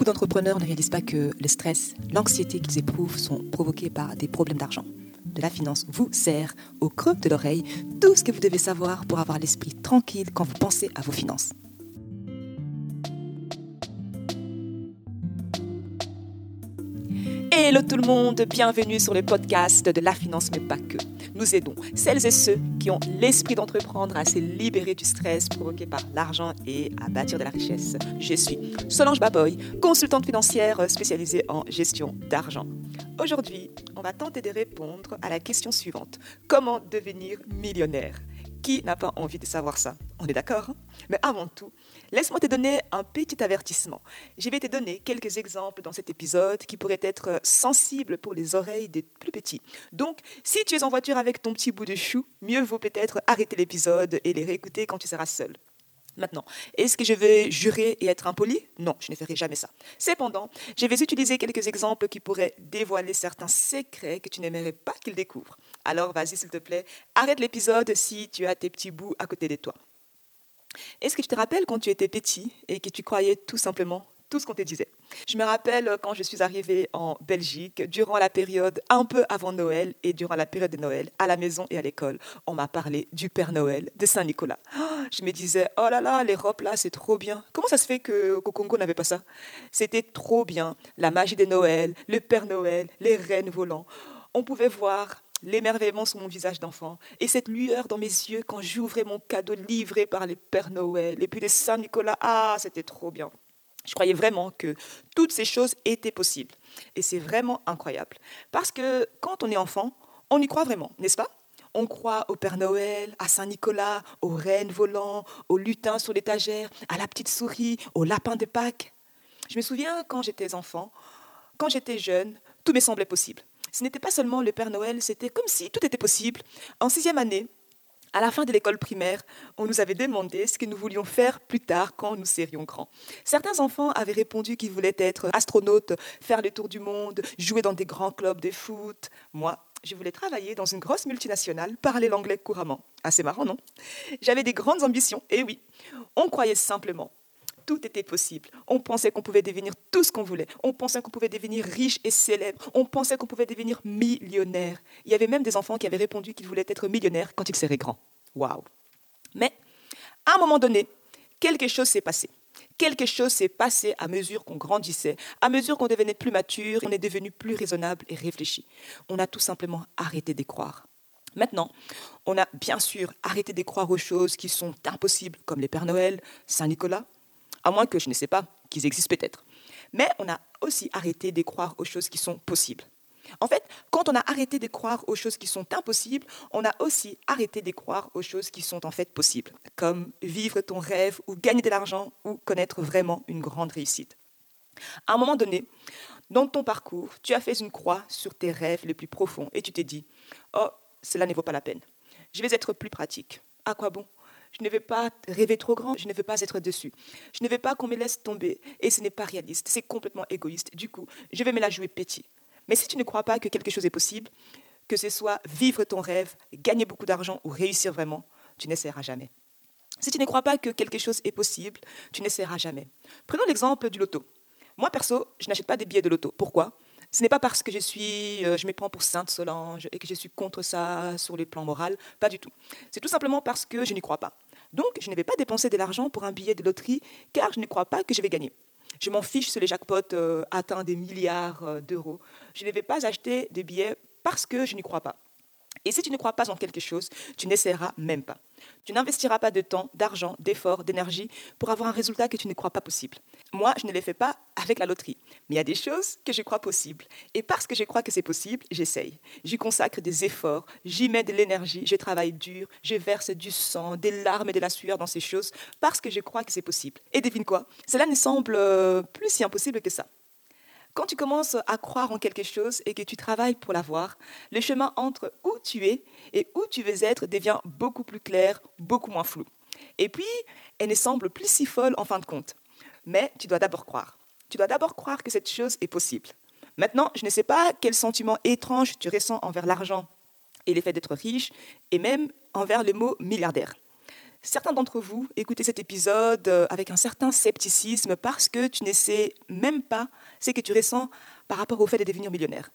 Beaucoup d'entrepreneurs ne réalisent pas que le stress, l'anxiété qu'ils éprouvent sont provoqués par des problèmes d'argent. De la finance vous sert au creux de l'oreille tout ce que vous devez savoir pour avoir l'esprit tranquille quand vous pensez à vos finances. Hello tout le monde, bienvenue sur le podcast de La Finance mais pas que. Nous aidons celles et ceux qui ont l'esprit d'entreprendre à se libérer du stress provoqué par l'argent et à bâtir de la richesse. Je suis Solange Baboy, consultante financière spécialisée en gestion d'argent. Aujourd'hui, on va tenter de répondre à la question suivante. Comment devenir millionnaire? Qui n'a pas envie de savoir ça On est d'accord hein? Mais avant tout, laisse-moi te donner un petit avertissement. Je vais te donner quelques exemples dans cet épisode qui pourraient être sensibles pour les oreilles des plus petits. Donc, si tu es en voiture avec ton petit bout de chou, mieux vaut peut-être arrêter l'épisode et les réécouter quand tu seras seul. Maintenant, est-ce que je vais jurer et être impoli? Non, je ne ferai jamais ça. Cependant, je vais utiliser quelques exemples qui pourraient dévoiler certains secrets que tu n'aimerais pas qu'ils découvrent. Alors vas-y s'il te plaît, arrête l'épisode si tu as tes petits bouts à côté de toi. Est-ce que tu te rappelles quand tu étais petit et que tu croyais tout simplement tout ce qu'on te disait. Je me rappelle quand je suis arrivée en Belgique, durant la période un peu avant Noël et durant la période de Noël, à la maison et à l'école, on m'a parlé du Père Noël, de Saint-Nicolas. Je me disais, oh là là, l'Europe là, c'est trop bien. Comment ça se fait qu'au Congo n'avait pas ça? C'était trop bien. La magie de Noël, le Père Noël, les reines volants. On pouvait voir l'émerveillement sur mon visage d'enfant et cette lueur dans mes yeux quand j'ouvrais mon cadeau livré par les Pères Noël et puis les Saint-Nicolas. Ah, c'était trop bien. Je croyais vraiment que toutes ces choses étaient possibles. Et c'est vraiment incroyable. Parce que quand on est enfant, on y croit vraiment, n'est-ce pas? On croit au Père Noël, à Saint-Nicolas, aux reines volants, aux lutins sur l'étagère, à la petite souris, au lapin de Pâques. Je me souviens quand j'étais enfant, quand j'étais jeune, tout me semblait possible. Ce n'était pas seulement le Père Noël, c'était comme si tout était possible. En sixième année, à la fin de l'école primaire, on nous avait demandé ce que nous voulions faire plus tard quand nous serions grands. Certains enfants avaient répondu qu'ils voulaient être astronautes, faire le tour du monde, jouer dans des grands clubs de foot. Moi, je voulais travailler dans une grosse multinationale, parler l'anglais couramment. Assez marrant, non? J'avais des grandes ambitions, et oui, on croyait simplement tout était possible. On pensait qu'on pouvait devenir tout ce qu'on voulait. On pensait qu'on pouvait devenir riche et célèbre. On pensait qu'on pouvait devenir millionnaire. Il y avait même des enfants qui avaient répondu qu'ils voulaient être millionnaires quand ils seraient grands. Waouh Mais, à un moment donné, quelque chose s'est passé. Quelque chose s'est passé à mesure qu'on grandissait, à mesure qu'on devenait plus mature, on est devenu plus raisonnable et réfléchi. On a tout simplement arrêté d'y croire. Maintenant, on a bien sûr arrêté de croire aux choses qui sont impossibles, comme les Pères Noël, Saint-Nicolas, à moins que je ne sais pas, qu'ils existent peut-être. Mais on a aussi arrêté de croire aux choses qui sont possibles. En fait, quand on a arrêté de croire aux choses qui sont impossibles, on a aussi arrêté de croire aux choses qui sont en fait possibles, comme vivre ton rêve ou gagner de l'argent ou connaître vraiment une grande réussite. À un moment donné, dans ton parcours, tu as fait une croix sur tes rêves les plus profonds et tu t'es dit, oh, cela ne vaut pas la peine. Je vais être plus pratique. À quoi bon? Je ne veux pas rêver trop grand, je ne veux pas être dessus. Je ne veux pas qu'on me laisse tomber. Et ce n'est pas réaliste, c'est complètement égoïste. Du coup, je vais me la jouer petit. Mais si tu ne crois pas que quelque chose est possible, que ce soit vivre ton rêve, gagner beaucoup d'argent ou réussir vraiment, tu n'essaieras jamais. Si tu ne crois pas que quelque chose est possible, tu n'essaieras jamais. Prenons l'exemple du loto. Moi, perso, je n'achète pas des billets de loto. Pourquoi? Ce n'est pas parce que je suis, euh, je me prends pour Sainte Solange et que je suis contre ça sur les plans moral, pas du tout. C'est tout simplement parce que je n'y crois pas. Donc, je ne vais pas dépenser de l'argent pour un billet de loterie car je ne crois pas que je vais gagner. Je m'en fiche si les jackpots euh, atteignent des milliards euh, d'euros. Je ne vais pas acheter des billets parce que je n'y crois pas. Et si tu ne crois pas en quelque chose, tu n'essaieras même pas. Tu n'investiras pas de temps, d'argent, d'efforts, d'énergie pour avoir un résultat que tu ne crois pas possible. Moi, je ne les fais pas avec la loterie. Mais il y a des choses que je crois possibles. Et parce que je crois que c'est possible, j'essaye. J'y consacre des efforts, j'y mets de l'énergie, je travaille dur, je verse du sang, des larmes et de la sueur dans ces choses parce que je crois que c'est possible. Et devine quoi? Cela ne semble euh, plus si impossible que ça. Quand tu commences à croire en quelque chose et que tu travailles pour l'avoir, le chemin entre où tu es et où tu veux être devient beaucoup plus clair, beaucoup moins flou. Et puis, elle ne semble plus si folle en fin de compte. Mais tu dois d'abord croire. Tu dois d'abord croire que cette chose est possible. Maintenant, je ne sais pas quel sentiment étrange tu ressens envers l'argent et l'effet d'être riche, et même envers le mot milliardaire. Certains d'entre vous écoutez cet épisode euh, avec un certain scepticisme parce que tu ne sais même pas ce que tu ressens par rapport au fait de devenir millionnaire.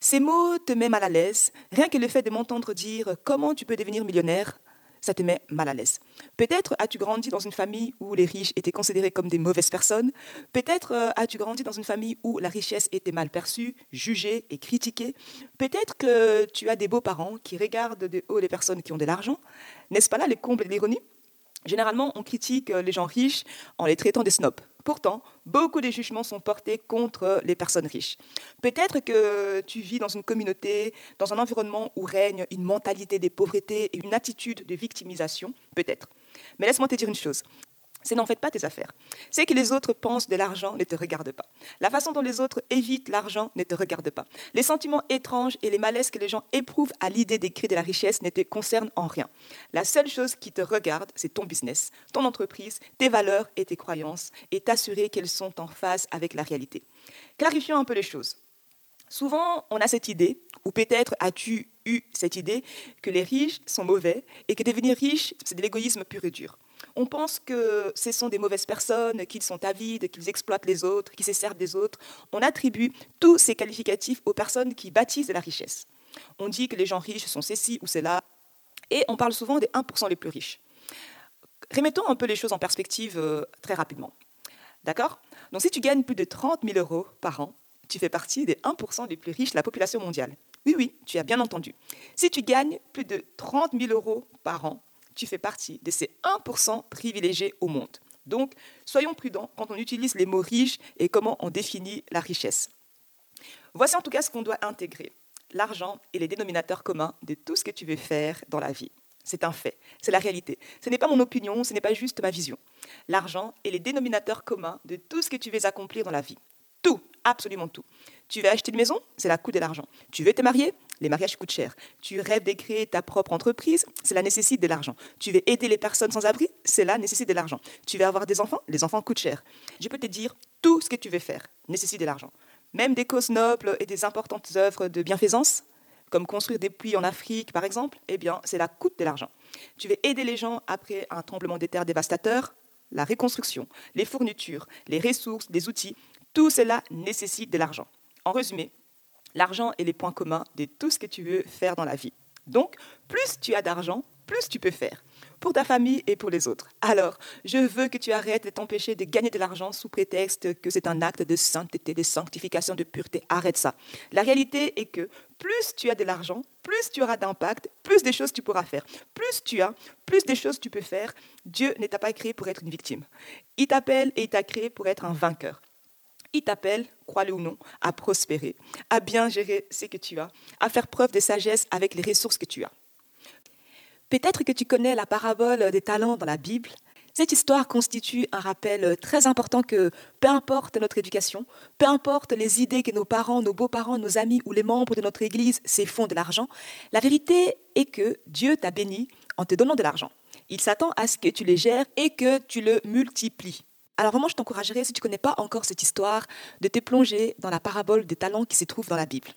Ces mots te mettent mal à l'aise. Rien que le fait de m'entendre dire comment tu peux devenir millionnaire, ça te met mal à l'aise. Peut-être as-tu grandi dans une famille où les riches étaient considérés comme des mauvaises personnes. Peut-être euh, as-tu grandi dans une famille où la richesse était mal perçue, jugée et critiquée. Peut-être que tu as des beaux-parents qui regardent de haut les personnes qui ont de l'argent. N'est-ce pas là les combles de l'ironie? Généralement, on critique les gens riches en les traitant des snobs. Pourtant, beaucoup de jugements sont portés contre les personnes riches. Peut-être que tu vis dans une communauté, dans un environnement où règne une mentalité des pauvretés et une attitude de victimisation, peut-être. Mais laisse-moi te dire une chose. Ce n'en fait pas tes affaires. Ce que les autres pensent de l'argent ne te regarde pas. La façon dont les autres évitent l'argent ne te regarde pas. Les sentiments étranges et les malaises que les gens éprouvent à l'idée d'écrire de la richesse ne te concernent en rien. La seule chose qui te regarde, c'est ton business, ton entreprise, tes valeurs et tes croyances, et t'assurer qu'elles sont en phase avec la réalité. Clarifions un peu les choses. Souvent, on a cette idée, ou peut-être as-tu eu cette idée, que les riches sont mauvais et que devenir riche, c'est de l'égoïsme pur et dur. On pense que ce sont des mauvaises personnes, qu'ils sont avides, qu'ils exploitent les autres, qu'ils se servent des autres. On attribue tous ces qualificatifs aux personnes qui bâtissent la richesse. On dit que les gens riches sont ceci ou cela, et on parle souvent des 1% les plus riches. Remettons un peu les choses en perspective euh, très rapidement. D'accord? Donc si tu gagnes plus de 30 000 euros par an, tu fais partie des 1% les plus riches de la population mondiale. Oui, oui, tu as bien entendu. Si tu gagnes plus de 30 000 euros par an, tu fais partie de ces 1% privilégiés au monde. Donc, soyons prudents quand on utilise les mots riches et comment on définit la richesse. Voici en tout cas ce qu'on doit intégrer. L'argent est les dénominateurs communs de tout ce que tu veux faire dans la vie. C'est un fait, c'est la réalité. Ce n'est pas mon opinion, ce n'est pas juste ma vision. L'argent est les dénominateurs communs de tout ce que tu veux accomplir dans la vie. Absolument tout. Tu veux acheter une maison la coût de l'argent. Tu veux te marier Les mariages coûtent cher. Tu rêves de créer ta propre entreprise Cela nécessite de l'argent. Tu veux aider les personnes sans abri Cela nécessite de l'argent. Tu veux avoir des enfants Les enfants coûtent cher. Je peux te dire, tout ce que tu veux faire nécessite de l'argent. Même des causes nobles et des importantes œuvres de bienfaisance, comme construire des puits en Afrique, par exemple, eh bien, cela coûte de l'argent. Tu veux aider les gens après un tremblement de terre dévastateur la reconstruction, les fournitures, les ressources, les outils, tout cela nécessite de l'argent. En résumé, l'argent est les points communs de tout ce que tu veux faire dans la vie. Donc, plus tu as d'argent, plus tu peux faire pour ta famille et pour les autres. Alors, je veux que tu arrêtes de t'empêcher de gagner de l'argent sous prétexte que c'est un acte de sainteté, de sanctification, de pureté. Arrête ça. La réalité est que plus tu as de l'argent, plus tu auras d'impact, plus des choses tu pourras faire. Plus tu as, plus des choses tu peux faire. Dieu ne t'a pas créé pour être une victime. Il t'appelle et il t'a créé pour être un vainqueur. Il t'appelle, crois-le ou non, à prospérer, à bien gérer ce que tu as, à faire preuve de sagesse avec les ressources que tu as. Peut-être que tu connais la parabole des talents dans la Bible. Cette histoire constitue un rappel très important que peu importe notre éducation, peu importe les idées que nos parents, nos beaux-parents, nos amis ou les membres de notre Église se font de l'argent, la vérité est que Dieu t'a béni en te donnant de l'argent. Il s'attend à ce que tu les gères et que tu le multiplies. Alors vraiment, je t'encouragerais, si tu ne connais pas encore cette histoire, de te plonger dans la parabole des talents qui se trouve dans la Bible.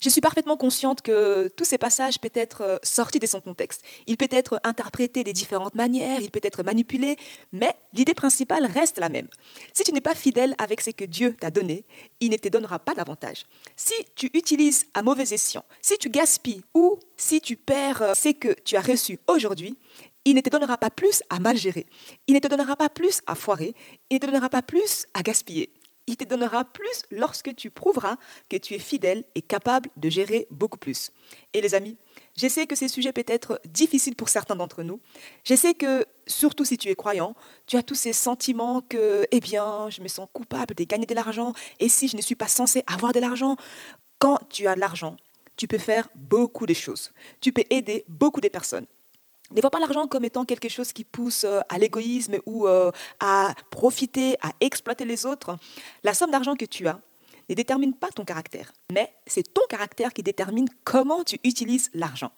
Je suis parfaitement consciente que tous ces passages peuvent être euh, sortis de son contexte. Il peut être interprété de différentes manières, il peut être manipulé, mais l'idée principale reste la même. Si tu n'es pas fidèle avec ce que Dieu t'a donné, il ne te donnera pas davantage. Si tu utilises à mauvais escient, si tu gaspilles ou si tu perds euh, ce que tu as reçu aujourd'hui, il ne te donnera pas plus à mal gérer. Il ne te donnera pas plus à foirer. Il ne te donnera pas plus à gaspiller. Il te donnera plus lorsque tu prouveras que tu es fidèle et capable de gérer beaucoup plus. Et les amis, je sais que ces sujets peuvent être difficiles pour certains d'entre nous. Je sais que, surtout si tu es croyant, tu as tous ces sentiments que, eh bien, je me sens coupable de gagner de l'argent. Et si je ne suis pas censé avoir de l'argent Quand tu as de l'argent, tu peux faire beaucoup de choses. Tu peux aider beaucoup de personnes. Ne vois pas l'argent comme étant quelque chose qui pousse euh, à l'égoïsme ou euh, à profiter, à exploiter les autres. La somme d'argent que tu as ne détermine pas ton caractère, mais c'est ton caractère qui détermine comment tu utilises l'argent.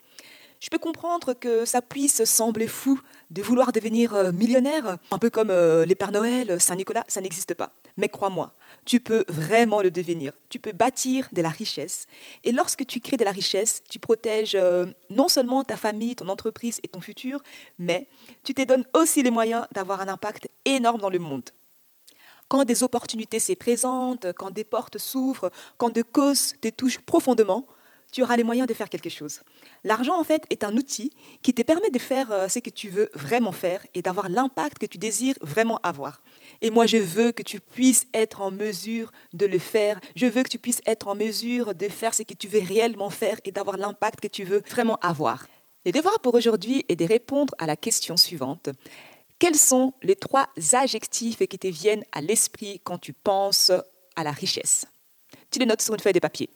Je peux comprendre que ça puisse sembler fou de vouloir devenir euh, millionnaire, un peu comme les Pères Noël, Saint-Nicolas, ça n'existe pas. Mais crois-moi, tu peux vraiment le devenir. Tu peux bâtir de la richesse. Et lorsque tu crées de la richesse, tu protèges euh, non seulement ta famille, ton entreprise et ton futur, mais tu te donnes aussi les moyens d'avoir un impact énorme dans le monde. Quand des opportunités se présentent, quand des portes s'ouvrent, quand des causes te touchent profondément, tu auras les moyens de faire quelque chose. L'argent, en fait, est un outil qui te permet de faire euh, ce que tu veux vraiment faire et d'avoir l'impact que tu désires vraiment avoir. Et moi, je veux que tu puisses être en mesure de le faire. Je veux que tu puisses être en mesure de faire ce que tu veux réellement faire et d'avoir l'impact que tu veux vraiment avoir. Les devoirs pour aujourd'hui est de répondre à la question suivante. Quels sont les trois adjectifs qui te viennent à l'esprit quand tu penses à la richesse? Tu les notes sur une feuille de papier.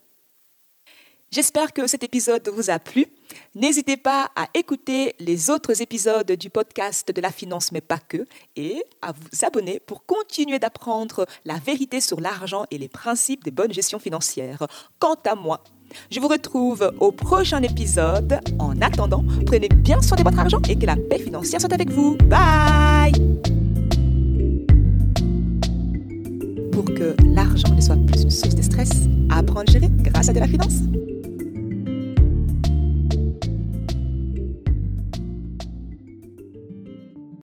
J'espère que cet épisode vous a plu. N'hésitez pas à écouter les autres épisodes du podcast de la finance, mais pas que, et à vous abonner pour continuer d'apprendre la vérité sur l'argent et les principes de bonne gestion financière. Quant à moi, je vous retrouve au prochain épisode. En attendant, prenez bien soin de votre argent et que la paix financière soit avec vous. Bye Pour que l'argent ne soit plus une source de stress, apprendre à gérer grâce à de la finance.